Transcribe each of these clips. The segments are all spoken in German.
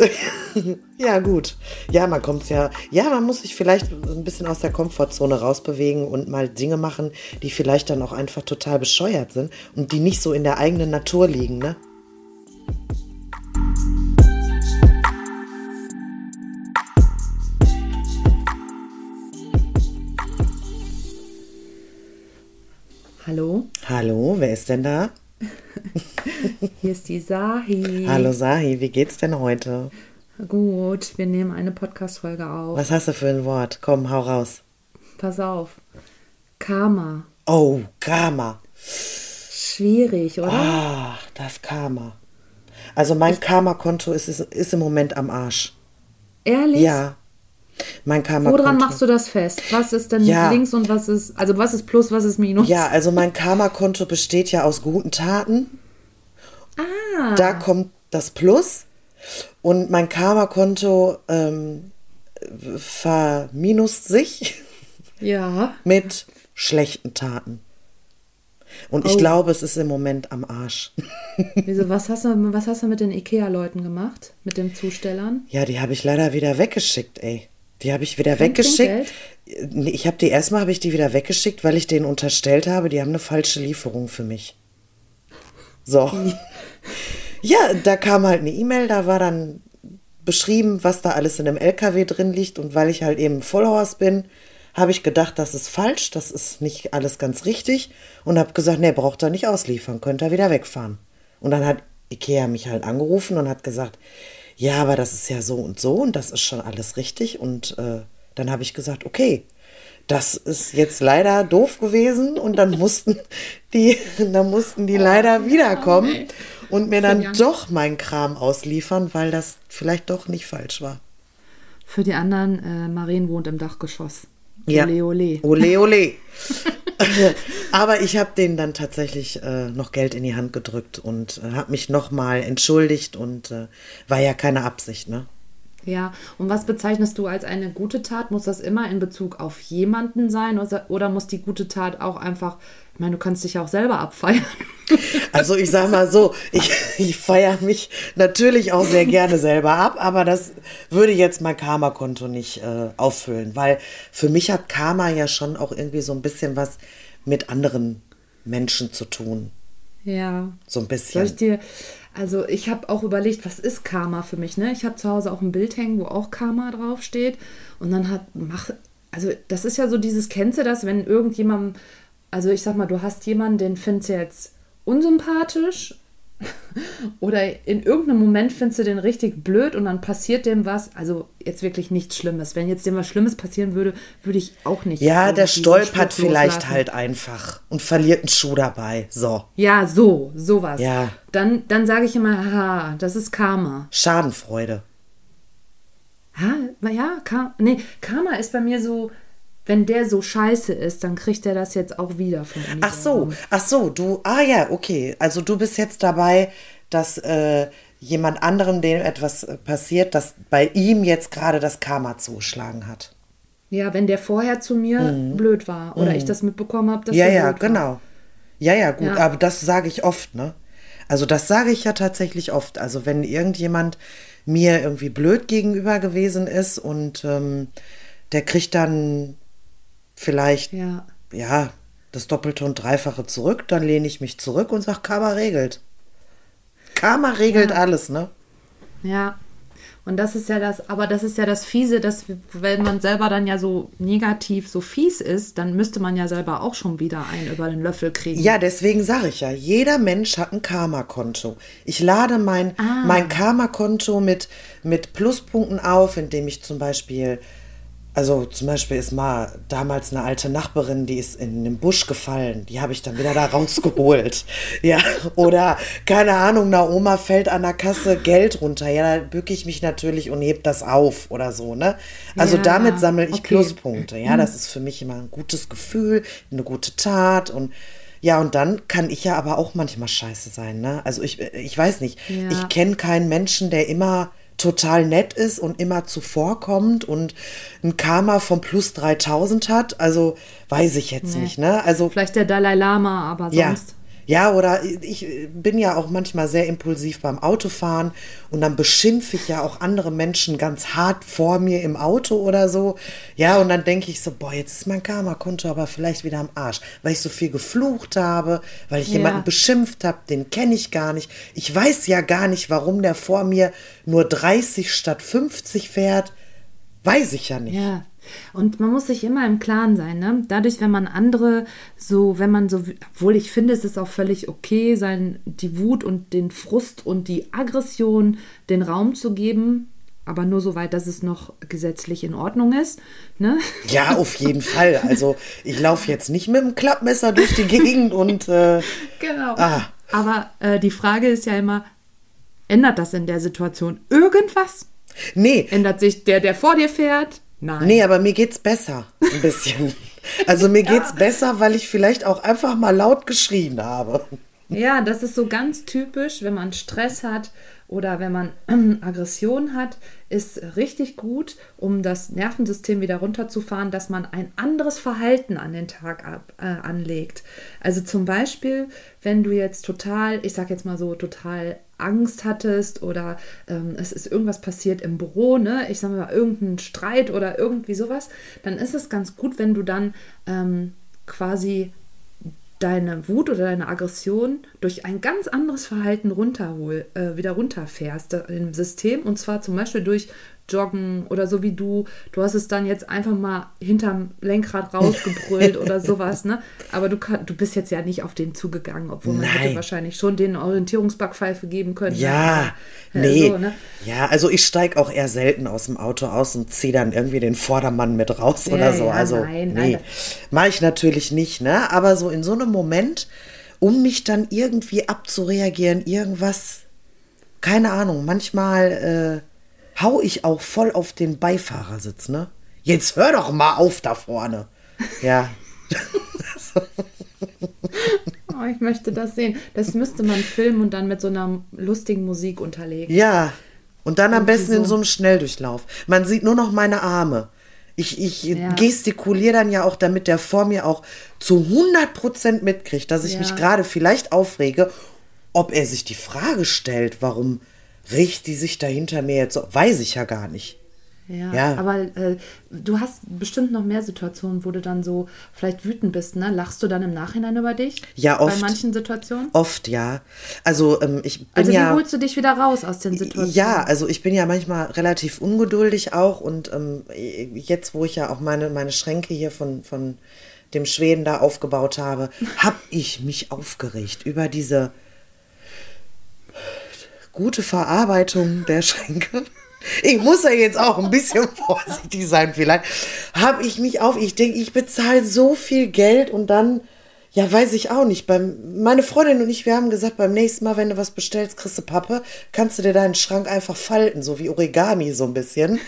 ja, gut. Ja, man kommt ja. Ja, man muss sich vielleicht ein bisschen aus der Komfortzone rausbewegen und mal Dinge machen, die vielleicht dann auch einfach total bescheuert sind und die nicht so in der eigenen Natur liegen, ne? Hallo? Hallo, wer ist denn da? Hier ist die Sahi. Hallo Sahi, wie geht's denn heute? Gut, wir nehmen eine Podcast-Folge auf. Was hast du für ein Wort? Komm, hau raus. Pass auf. Karma. Oh, Karma. Schwierig, oder? Ach, das Karma. Also mein Karma-Konto ist, ist, ist im Moment am Arsch. Ehrlich? Ja. Mein Karma Woran machst du das fest? Was ist denn Ja. links und was ist, also was ist Plus, was ist Minus? Ja, also mein Karma-Konto besteht ja aus guten Taten. Ah, Da kommt das Plus. Und mein Karma-Konto ähm, verminust sich ja. mit schlechten Taten. Und ich Oh. glaube, es ist im Moment am Arsch. Wieso, was hast du, was hast du mit den Ikea-Leuten gemacht? Mit den Zustellern? Ja, die habe ich leider wieder weggeschickt, ey. Die habe ich wieder Kein weggeschickt. Nee, Ich habe die erstmal habe ich die wieder weggeschickt, weil ich denen unterstellt habe, die haben eine falsche Lieferung für mich. So. Ja, da kam halt eine E-Mail, da war dann beschrieben, was da alles in dem LKW drin liegt und weil ich halt eben Vollhorst bin, habe ich gedacht, das ist falsch, das ist nicht alles ganz richtig und habe gesagt, nee, braucht er nicht ausliefern, könnt ihr wieder wegfahren. Und dann hat Ikea mich halt angerufen und hat gesagt, ja, aber das ist ja so und so und das ist schon alles richtig und äh, dann habe ich gesagt, okay, das ist jetzt leider doof gewesen und dann mussten die, dann mussten die leider wiederkommen und mir dann doch meinen Kram ausliefern, weil das vielleicht doch nicht falsch war. Für die anderen, äh, Marien wohnt im Dachgeschoss. Ja. Ole, ole. Ole, ole. Aber ich habe denen dann tatsächlich äh, noch Geld in die Hand gedrückt und äh, habe mich nochmal entschuldigt und äh, war ja keine Absicht, ne? Ja, und was bezeichnest du als eine gute Tat? Muss das immer in Bezug auf jemanden sein oder, oder muss die gute Tat auch einfach, ich meine, du kannst dich ja auch selber abfeiern. Also ich sag mal so, ich, ich feiere mich natürlich auch sehr gerne selber ab, aber das würde jetzt mein Karma-Konto nicht äh, auffüllen, weil für mich hat Karma ja schon auch irgendwie so ein bisschen was mit anderen Menschen zu tun. Ja. So ein Soll bisschen. ich dir, also ich habe auch überlegt, was ist Karma für mich, ne? Ich habe zu Hause auch ein Bild hängen, wo auch Karma draufsteht und dann hat, mach, also das ist ja so dieses, kennst du das, wenn irgendjemand, also ich sag mal, du hast jemanden, den findest du jetzt unsympathisch oder in irgendeinem Moment findest du den richtig blöd und dann passiert dem was, also jetzt wirklich nichts Schlimmes. Wenn jetzt dem was Schlimmes passieren würde, würde ich auch nicht. Ja, der stolpert vielleicht loslassen. halt einfach und verliert einen Schuh dabei. So. Ja, so, sowas. Ja. Dann, dann sage ich immer, haha, das ist Karma. Schadenfreude. Ha, na ja, Ka nee, Karma ist bei mir so, wenn der so scheiße ist, dann kriegt er das jetzt auch wieder von mir. Ach so, ach so, du, ah ja, okay. Also du bist jetzt dabei, dass äh, jemand anderem, dem etwas äh, passiert, dass bei ihm jetzt gerade das Karma zugeschlagen hat. Ja, wenn der vorher zu mir blöd war oder ich das mitbekommen habe, dass Mhm. ja, der ja, blöd war. genau. Ja, ja, gut, Ja. aber das sage ich oft, ne? Also das sage ich ja tatsächlich oft. Also wenn irgendjemand mir irgendwie blöd gegenüber gewesen ist und ähm, der kriegt dann vielleicht Ja, ja, das Doppelte und Dreifache zurück, dann lehne ich mich zurück und sage, Karma regelt. Karma regelt Ja. alles, ne? ja. Und das ist ja das, aber das ist ja das Fiese, dass wenn man selber dann ja so negativ, so fies ist, dann müsste man ja selber auch schon wieder einen über den Löffel kriegen. Ja, deswegen sage ich ja, jeder Mensch hat ein Karma-Konto. Ich lade mein, Ah. mein Karma-Konto mit, mit Pluspunkten auf, indem ich zum Beispiel, also zum Beispiel ist mal damals eine alte Nachbarin, die ist in den Busch gefallen, die habe ich dann wieder da rausgeholt. Ja, oder keine Ahnung, eine Oma fällt an der Kasse Geld runter. Ja, da bücke ich mich natürlich und heb das auf oder so, ne? Also Ja, damit sammle ich okay. Pluspunkte. Ja, das ist für mich immer ein gutes Gefühl, eine gute Tat und ja, und dann kann ich ja aber auch manchmal scheiße sein, ne? Also ich, ich weiß nicht, Ja. ich kenne keinen Menschen, der immer total nett ist und immer zuvorkommt und ein Karma von plus 3000 hat. Also weiß ich jetzt Nee. nicht, ne? Also Vielleicht der Dalai Lama, aber sonst. Ja, oder ich bin ja auch manchmal sehr impulsiv beim Autofahren und dann beschimpfe ich ja auch andere Menschen ganz hart vor mir im Auto oder so. Ja, und dann denke ich so, boah, jetzt ist mein Karma-Konto aber vielleicht wieder am Arsch, weil ich so viel geflucht habe, weil ich Ja. jemanden beschimpft habe, den kenne ich gar nicht. Ich weiß ja gar nicht, warum der vor mir nur 30 statt 50 fährt. Weiß ich ja nicht. Ja. Und man muss sich immer im Klaren sein, ne? Dadurch, wenn man andere so, wenn man so, obwohl ich finde, es ist auch völlig okay, sein, die Wut und den Frust und die Aggression den Raum zu geben, aber nur so weit, dass es noch gesetzlich in Ordnung ist, ne? Ja, auf jeden Fall. Also ich laufe jetzt nicht mit dem Klappmesser durch die Gegend und äh, Genau. Ah. Aber äh, die Frage ist ja immer, ändert das in der Situation irgendwas? nee, Ändert sich der, der vor dir fährt? Nein. nee, aber mir geht's besser. Ein bisschen. Also mir geht's besser, weil ich vielleicht auch einfach mal laut geschrien habe. Ja, das ist so ganz typisch, wenn man Stress hat oder wenn man Aggression hat, ist richtig gut, um das Nervensystem wieder runterzufahren, dass man ein anderes Verhalten an den Tag ab, äh, anlegt. Also zum Beispiel, wenn du jetzt total, ich sag jetzt mal so, total Angst hattest oder ähm, es ist irgendwas passiert im Büro, ne? ich sage mal irgendein Streit oder irgendwie sowas, dann ist es ganz gut, wenn du dann ähm, quasi deine Wut oder deine Aggression durch ein ganz anderes Verhalten runterhol, äh, wieder runterfährst äh, im System und zwar zum Beispiel durch Joggen oder so wie du. Du hast es dann jetzt einfach mal hinterm Lenkrad rausgebrüllt oder sowas, ne? Aber du, kann, du bist jetzt ja nicht auf den zugegangen, obwohl man hätte Nein. wahrscheinlich schon den Orientierungsbackpfeife geben können. Ja, Aber, nee. so, ne? Ja, also ich steige auch eher selten aus dem Auto aus und ziehe dann irgendwie den Vordermann mit raus Ja, oder so. ja, also nein, nein, nee, mache ich natürlich nicht, ne? Aber so in so einem Moment, um mich dann irgendwie abzureagieren, irgendwas, keine Ahnung, manchmal äh, hau ich auch voll auf den Beifahrersitz, ne? Jetzt hör doch mal auf da vorne. Ja. Oh, ich möchte das sehen. Das müsste man filmen und dann mit so einer lustigen Musik unterlegen. Ja, und dann am besten in so. so einem Schnelldurchlauf. Man sieht nur noch meine Arme. Ich, ich Ja. gestikuliere dann ja auch, damit der vor mir auch zu 100% mitkriegt, dass ich Ja. mich gerade vielleicht aufrege, ob er sich die Frage stellt, warum riecht die sich da hinter mir jetzt so, weiß ich ja gar nicht. Ja, Ja. aber äh, du hast bestimmt noch mehr Situationen, wo du dann so vielleicht wütend bist, ne? Lachst du dann im Nachhinein über dich? Ja, oft. Bei manchen Situationen? Oft, ja. Also ähm, ich bin Also ja... wie holst du dich wieder raus aus den Situationen? Ja, also ich bin ja manchmal relativ ungeduldig auch und ähm, jetzt, wo ich ja auch meine, meine Schränke hier von, von dem Schweden da aufgebaut habe, habe ich mich aufgeregt über diese gute Verarbeitung der Schränke. Ich muss ja jetzt auch ein bisschen vorsichtig sein, vielleicht. Habe ich mich auf, ich denke, ich bezahle so viel Geld und dann, ja, weiß ich auch nicht. Beim, meine Freundin und ich, wir haben gesagt, beim nächsten Mal, wenn du was bestellst, kriegst du Pappe, kannst du dir deinen Schrank einfach falten, so wie Origami so ein bisschen.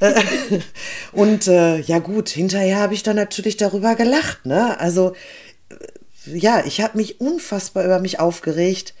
Äh, und äh, ja gut, hinterher habe ich dann natürlich darüber gelacht, ne? Also ja, ich habe mich unfassbar über mich aufgeregt.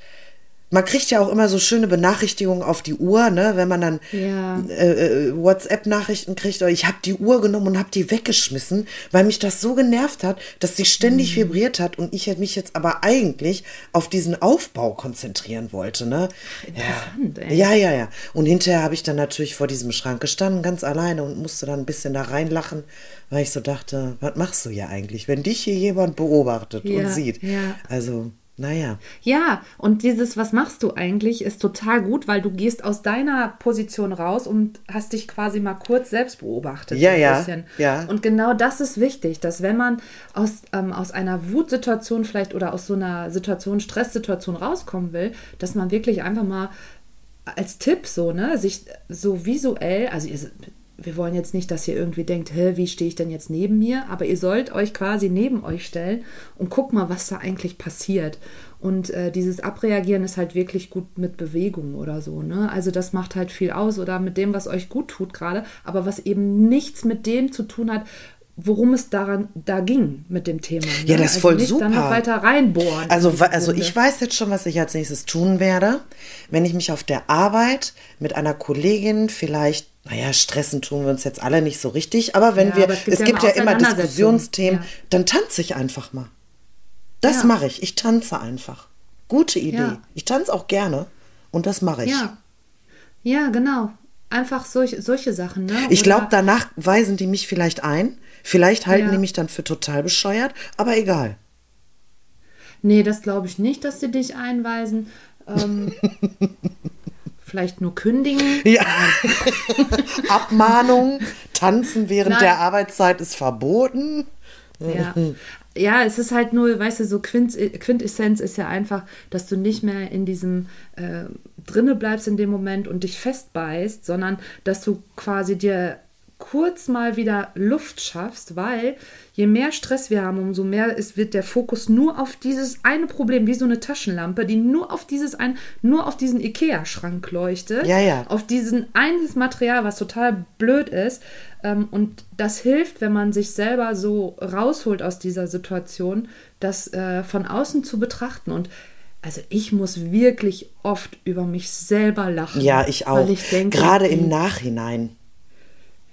Man kriegt ja auch immer so schöne Benachrichtigungen auf die Uhr, ne, wenn man dann Ja. äh, äh, WhatsApp-Nachrichten kriegt. Oder ich habe die Uhr genommen und habe die weggeschmissen, weil mich das so genervt hat, dass sie ständig Mhm. vibriert hat und ich mich jetzt aber eigentlich auf diesen Aufbau konzentrieren wollte. Ne? Interessant, ja. ey. ja, ja, ja. Und hinterher habe ich dann natürlich vor diesem Schrank gestanden, ganz alleine und musste dann ein bisschen da reinlachen, weil ich so dachte, was machst du hier eigentlich, wenn dich hier jemand beobachtet Ja, und sieht? ja. Also, naja. Ja, und dieses, was machst du eigentlich, ist total gut, weil du gehst aus deiner Position raus und hast dich quasi mal kurz selbst beobachtet. Ja, ja, bisschen. ja. Und genau das ist wichtig, dass wenn man aus, ähm, aus einer Wutsituation vielleicht oder aus so einer Situation, Stresssituation rauskommen will, dass man wirklich einfach mal als Tipp so, ne, sich so visuell, also ihr, wir wollen jetzt nicht, dass ihr irgendwie denkt, hä, wie stehe ich denn jetzt neben mir, aber ihr sollt euch quasi neben euch stellen und guck mal, was da eigentlich passiert. Und äh, dieses Abreagieren ist halt wirklich gut mit Bewegung oder so, ne? Also das macht halt viel aus oder mit dem, was euch gut tut gerade, aber was eben nichts mit dem zu tun hat, worum es daran da ging mit dem Thema. Ne? Ja, das ist also voll nicht Dann noch super. weiter reinbohren. in Also, also ich weiß jetzt schon, was ich als nächstes tun werde. Wenn ich mich auf der Arbeit mit einer Kollegin vielleicht, naja, stressen tun wir uns jetzt alle nicht so richtig, aber wenn Ja, wir, aber es gibt, ja, immer Auseinandersetzungen. Diskussionsthemen, Ja. dann tanze ich einfach mal. Das Ja. mache ich. Ich tanze einfach. Gute Idee. Ja. Ich tanze auch gerne und das mache ich. Ja. Ja, genau. Einfach solche, solche Sachen, ne? Ich glaube, danach weisen die mich vielleicht ein. Vielleicht halten Ja. die mich dann für total bescheuert, aber egal. Nee, das glaube ich nicht, dass sie dich einweisen. Ähm, vielleicht nur kündigen. Ja. Abmahnung, tanzen während Nein. der Arbeitszeit ist verboten. Ja. ja, es ist halt nur, weißt du, so Quint, Quintessenz ist ja einfach, dass du nicht mehr in diesem äh, drinne bleibst in dem Moment und dich festbeißt, sondern dass du quasi dir kurz mal wieder Luft schaffst, weil je mehr Stress wir haben, umso mehr ist, wird der Fokus nur auf dieses eine Problem, wie so eine Taschenlampe, die nur auf dieses ein, nur auf diesen Ikea-Schrank leuchtet, Ja, ja. auf diesen eines Material, was total blöd ist. Ähm, und das hilft, wenn man sich selber so rausholt aus dieser Situation, das äh, von außen zu betrachten. Und also ich muss wirklich oft über mich selber lachen. Ja, ich auch. Ich denke, Gerade im Nachhinein.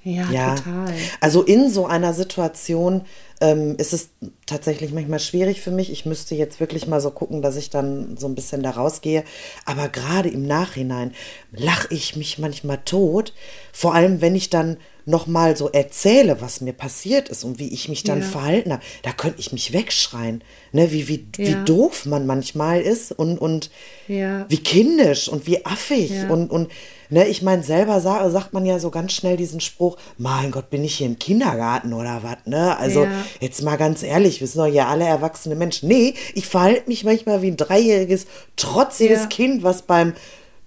Ja, Ja, total. also in so einer Situation ähm, ist es tatsächlich manchmal schwierig für mich. Ich müsste jetzt wirklich mal so gucken, dass ich dann so ein bisschen da rausgehe. Aber gerade im Nachhinein lache ich mich manchmal tot. Vor allem, wenn ich dann noch mal so erzähle, was mir passiert ist und wie ich mich dann Ja. verhalten habe. Da könnte ich mich wegschreien. Ne? Wie, wie, wie Ja. doof man manchmal ist und, und Ja. wie kindisch und wie affig und, und ne, ich meine, selber sa sagt man ja so ganz schnell diesen Spruch, mein Gott, bin ich hier im Kindergarten oder was, ne? Also Ja. jetzt mal ganz ehrlich, wir sind doch ja alle erwachsene Menschen. Nee, ich verhalte mich manchmal wie ein dreijähriges, trotziges Ja. Kind, was beim,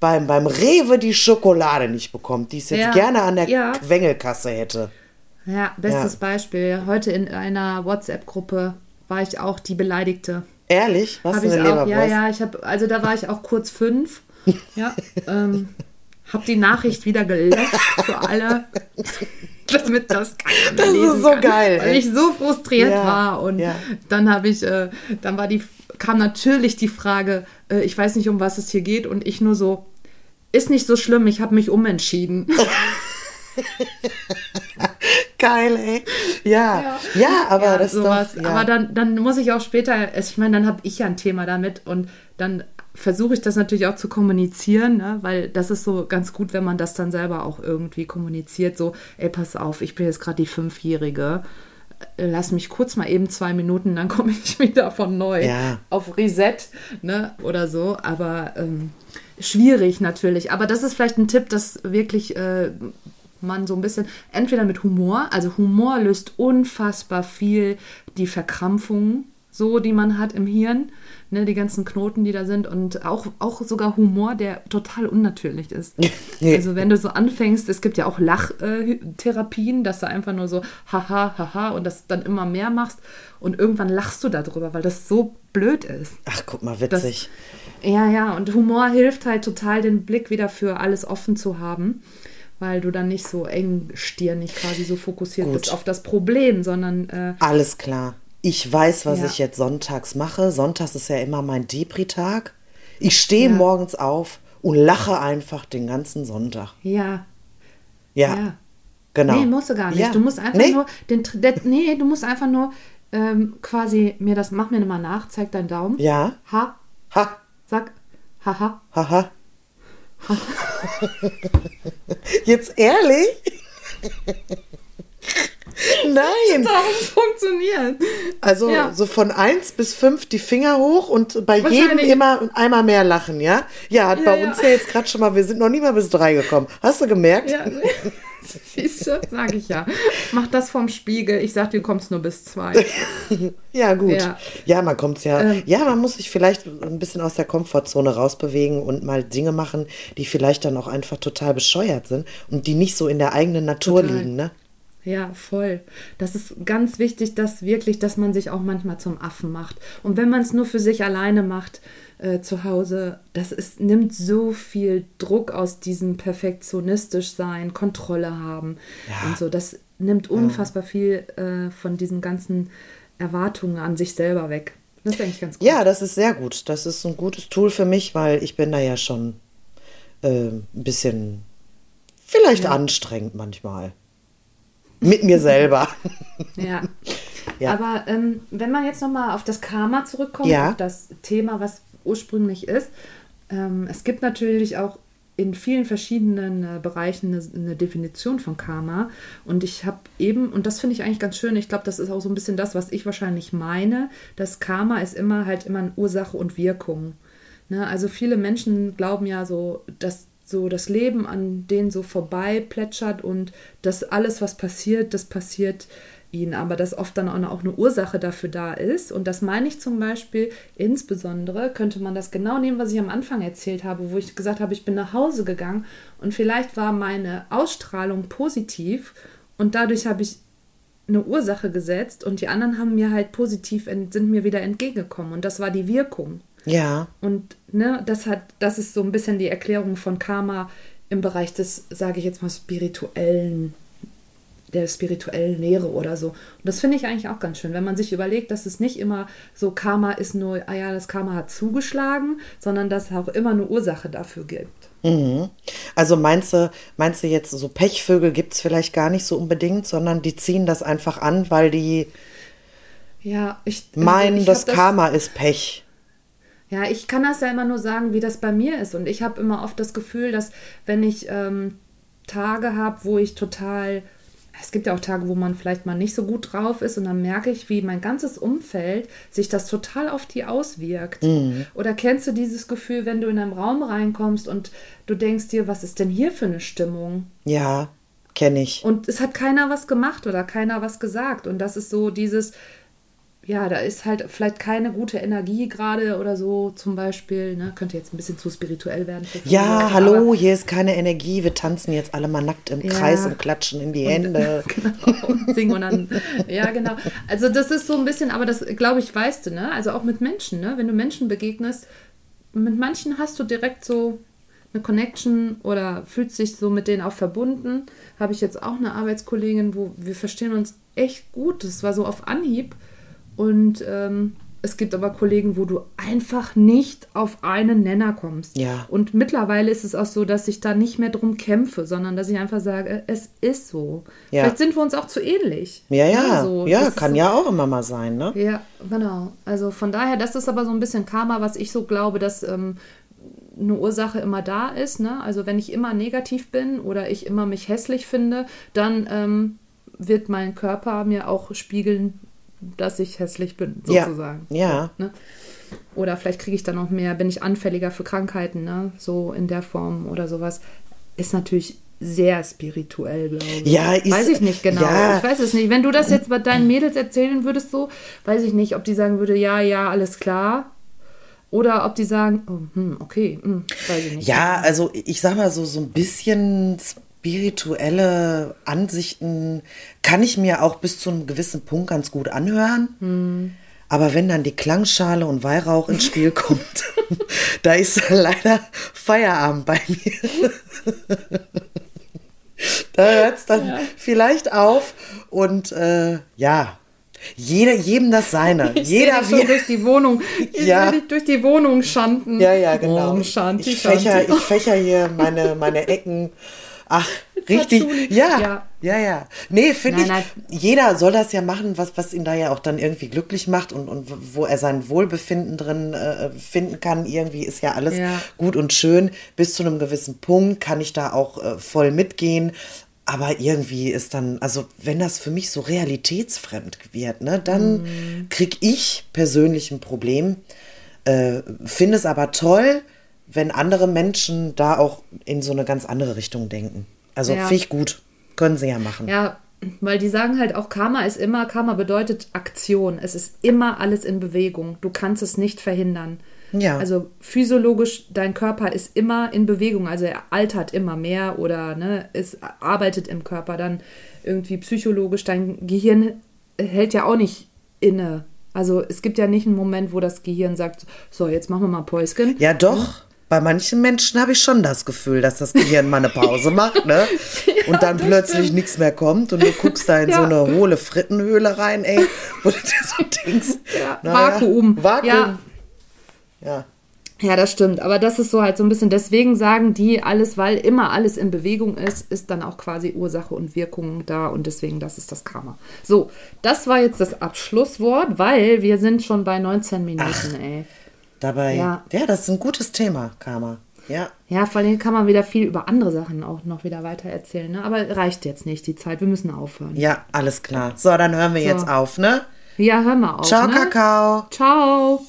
beim, beim Rewe die Schokolade nicht bekommt, die es jetzt Ja. gerne an der Ja. Quengelkasse hätte. Ja, bestes. Beispiel. Heute in einer WhatsApp-Gruppe war ich auch die Beleidigte. Ehrlich? Was Hab eine auch, ja, Leberwurst? ja, ich habe, also da war ich auch kurz fünf. Ja, ähm, habe die Nachricht wieder gelöscht für alle, damit das keiner mehr Das ist lesen so kann, geil, weil ey. ich so frustriert Ja, war und ja. dann habe ich, äh, dann war die, kam natürlich die Frage, äh, ich weiß nicht, um was es hier geht und ich nur so, ist nicht so schlimm, ich habe mich umentschieden. Geil, ey. Ja, ja, aber Ja, das sowas. ist doch, ja. Aber dann, dann muss ich auch später, also ich meine, dann habe ich ja ein Thema damit und dann versuche ich das natürlich auch zu kommunizieren, ne? weil das ist so ganz gut, wenn man das dann selber auch irgendwie kommuniziert. So, ey, pass auf, ich bin jetzt gerade die Fünfjährige. Äh, Lass mich kurz mal eben zwei Minuten, dann komme ich wieder von neu Ja. auf Reset, ne, oder so. Aber ähm, schwierig natürlich. Aber das ist vielleicht ein Tipp, dass wirklich äh, man so ein bisschen, entweder mit Humor, also Humor löst unfassbar viel die Verkrampfungen, so die man hat im Hirn, ne, die ganzen Knoten, die da sind und auch, auch sogar Humor, der total unnatürlich ist. Also wenn du so anfängst, es gibt ja auch Lachtherapien, dass du einfach nur so haha, haha und das dann immer mehr machst und irgendwann lachst du darüber, weil das so blöd ist. Ach, guck mal, Das, witzig. ja, ja, und Humor hilft halt total, den Blick wieder für alles offen zu haben, weil du dann nicht so engstirnig quasi so fokussiert Gut. bist auf das Problem, sondern äh, Alles klar. Ich weiß, was Ja. ich jetzt sonntags mache. Sonntags ist ja immer mein Depri-Tag. Ich stehe Ja. morgens auf und lache einfach den ganzen Sonntag. ja, Ja, ja. genau. Nee, musst du gar nicht. Du musst einfach Nee? nur den, der, nee, du musst einfach nur ähm, quasi mir das, mach mir mal nach, zeig deinen Daumen. Ja. Ha, Ha, sag, haha. haha. Jetzt ehrlich? Nein. Darum funktioniert. Also Ja. so von 1 bis 5 die Finger hoch und bei jedem immer einmal mehr lachen, ja? Ja, hat Ja, bei ja. uns ja jetzt gerade schon mal, wir sind noch nie mal bis 3 gekommen. Hast du gemerkt? Ja, siehst du, sag ich ja. Mach das vom Spiegel. Ich sag, du kommst nur bis zwei. Ja, gut. Ja. Ja, man kommt ja. Ähm. ja, man muss sich vielleicht ein bisschen aus der Komfortzone rausbewegen und mal Dinge machen, die vielleicht dann auch einfach total bescheuert sind und die nicht so in der eigenen Natur Total. liegen, ne? Ja, voll. Das ist ganz wichtig, dass wirklich, dass man sich auch manchmal zum Affen macht. Und wenn man es nur für sich alleine macht, äh, zu Hause, das ist, nimmt so viel Druck aus diesem perfektionistisch sein, Kontrolle haben Ja. und so. Das nimmt unfassbar viel äh, von diesen ganzen Erwartungen an sich selber weg. Das ist eigentlich ganz gut. Ja, das ist sehr gut. Das ist ein gutes Tool für mich, weil ich bin da ja schon äh, ein bisschen vielleicht anstrengend manchmal. Mit mir selber. Ja. Ja. Aber ähm, wenn man jetzt nochmal auf das Karma zurückkommt, Ja. auf das Thema, was ursprünglich ist, ähm, es gibt natürlich auch in vielen verschiedenen äh, Bereichen eine, eine Definition von Karma. Und ich habe eben, und das finde ich eigentlich ganz schön, ich glaube, das ist auch so ein bisschen das, was ich wahrscheinlich meine, dass Karma ist immer halt immer eine Ursache und Wirkung. Ne? Also viele Menschen glauben ja so, dass so das Leben an denen so vorbei plätschert und dass alles, was passiert, das passiert ihnen, aber dass oft dann auch eine Ursache dafür da ist. Und das meine ich zum Beispiel insbesondere, könnte man das genau nehmen, was ich am Anfang erzählt habe, wo ich gesagt habe, ich bin nach Hause gegangen und vielleicht war meine Ausstrahlung positiv und dadurch habe ich eine Ursache gesetzt und die anderen haben mir halt positiv, sind mir wieder entgegengekommen und das war die Wirkung. Ja. Und ne, das hat, das ist so ein bisschen die Erklärung von Karma im Bereich des, sage ich jetzt mal, spirituellen, der spirituellen Lehre oder so. Und das finde ich eigentlich auch ganz schön, wenn man sich überlegt, dass es nicht immer so Karma ist nur, ah ja, das Karma hat zugeschlagen, sondern dass es auch immer eine Ursache dafür gibt. Also meinst du, meinst du jetzt, so Pechvögel gibt es vielleicht gar nicht so unbedingt, sondern die ziehen das einfach an, weil die Ja, ich also meinen, ich das Karma ist Pech. Ja, ich kann das ja immer nur sagen, wie das bei mir ist. Und ich habe immer oft das Gefühl, dass wenn ich ähm, Tage habe, wo ich total, es gibt ja auch Tage, wo man vielleicht mal nicht so gut drauf ist und dann merke ich, wie mein ganzes Umfeld sich das total auf die auswirkt. Oder kennst du dieses Gefühl, wenn du in einen Raum reinkommst und du denkst dir, was ist denn hier für eine Stimmung? Ja, kenne ich. Und es hat keiner was gemacht oder keiner was gesagt. Und das ist so dieses, ja, da ist halt vielleicht keine gute Energie gerade oder so zum Beispiel. Ne? Könnte jetzt ein bisschen zu spirituell werden. Ja, Leute, hallo, hier ist keine Energie. Wir tanzen jetzt alle mal nackt im Ja. Kreis und klatschen in die Hände. genau, und singen und dann, ja, genau. Also das ist so ein bisschen, aber das, glaube ich, weißt du, ne? Also auch mit Menschen, ne? Wenn du Menschen begegnest, mit manchen hast du direkt so eine Connection oder fühlst dich so mit denen auch verbunden. Habe ich jetzt auch eine Arbeitskollegin, wo wir verstehen uns echt gut. Das war so auf Anhieb. Und ähm, es gibt aber Kollegen, wo du einfach nicht auf einen Nenner kommst. Ja. Und mittlerweile ist es auch so, dass ich da nicht mehr drum kämpfe, sondern dass ich einfach sage, es ist so. Ja. Vielleicht sind wir uns auch zu ähnlich. Ja, ja, Ne, so. ja, kann ja auch immer mal sein, ne? Ja, genau. Also von daher, das ist aber so ein bisschen Karma, was ich so glaube, dass ähm, eine Ursache immer da ist. Ne? Also wenn ich immer negativ bin oder ich immer mich hässlich finde, dann ähm, wird mein Körper mir auch spiegeln, dass ich hässlich bin, Ja, sozusagen. ja. So, ne? Oder vielleicht kriege ich dann noch mehr, bin ich anfälliger für Krankheiten, ne? so in der Form oder sowas. Ist natürlich sehr spirituell, glaube ich. Ja, ist- weiß ich nicht genau. ja. Ich weiß es nicht. Wenn du das jetzt bei deinen Mädels erzählen würdest, so, weiß ich nicht, ob die sagen würde, ja, ja, alles klar. Oder ob die sagen, oh, hm, okay, hm, weiß ich nicht. Ja, also ich sag mal so, so ein bisschen spirituelle Ansichten kann ich mir auch bis zu einem gewissen Punkt ganz gut anhören. Hm. Aber wenn dann die Klangschale und Weihrauch ins Spiel kommt, da ist leider Feierabend bei mir. da hört es dann vielleicht auf und äh, ja, jeder, jedem das seine. Ich Jeder wie durch die Wohnung. Ich Ja. sehe dich durch die Wohnung schanden. Ja, ja, genau. Om Shanti, ich, fächer, Shanti. ich fächer hier meine, meine Ecken. Ach, richtig. Ja, Ja. ja, ja. Nee, finde ich, Nein, jeder soll das ja machen, was, was ihn da ja auch dann irgendwie glücklich macht und, und wo er sein Wohlbefinden drin äh, finden kann. Irgendwie ist ja alles Ja. gut und schön. Bis zu einem gewissen Punkt kann ich da auch äh, voll mitgehen. Aber irgendwie ist dann, also wenn das für mich so realitätsfremd wird, ne, dann Mhm. krieg ich persönlich ein Problem. Äh, Finde es aber toll, wenn andere Menschen da auch in so eine ganz andere Richtung denken. Also Ja. finde ich gut. Können sie ja machen. Ja, weil die sagen halt auch, Karma ist immer, Karma bedeutet Aktion. Es ist immer alles in Bewegung. Du kannst es nicht verhindern. Ja. Also physiologisch, dein Körper ist immer in Bewegung. Also er altert immer mehr oder ne, es arbeitet im Körper. Dann irgendwie psychologisch, dein Gehirn hält ja auch nicht inne. Also es gibt ja nicht einen Moment, wo das Gehirn sagt, so, jetzt machen wir mal Päuschen. Ja, doch. Bei manchen Menschen habe ich schon das Gefühl, dass das Gehirn mal eine Pause macht, ne? und dann plötzlich nichts mehr kommt und du guckst da in so Ja. eine hohle Frittenhöhle rein, ey, wo du dir so denkst. Ja, naja, Vakuum. Vakuum. Ja. Ja. Ja, das stimmt. Aber das ist so halt so ein bisschen, deswegen sagen die alles, weil immer alles in Bewegung ist, ist dann auch quasi Ursache und Wirkung da und deswegen, das ist das Karma. So, das war jetzt das Abschlusswort, weil wir sind schon bei 19 Minuten, ey. Dabei, ja. Ja. das ist ein gutes Thema, Karma. Ja. Ja, vor allem kann man wieder viel über andere Sachen auch noch wieder weiter erzählen, ne? Aber reicht jetzt nicht die Zeit, wir müssen aufhören. Ja, alles klar. So, dann hören wir jetzt auf, ne? Ja, hör mal auf. Ciao, ne? Kakao. Ciao.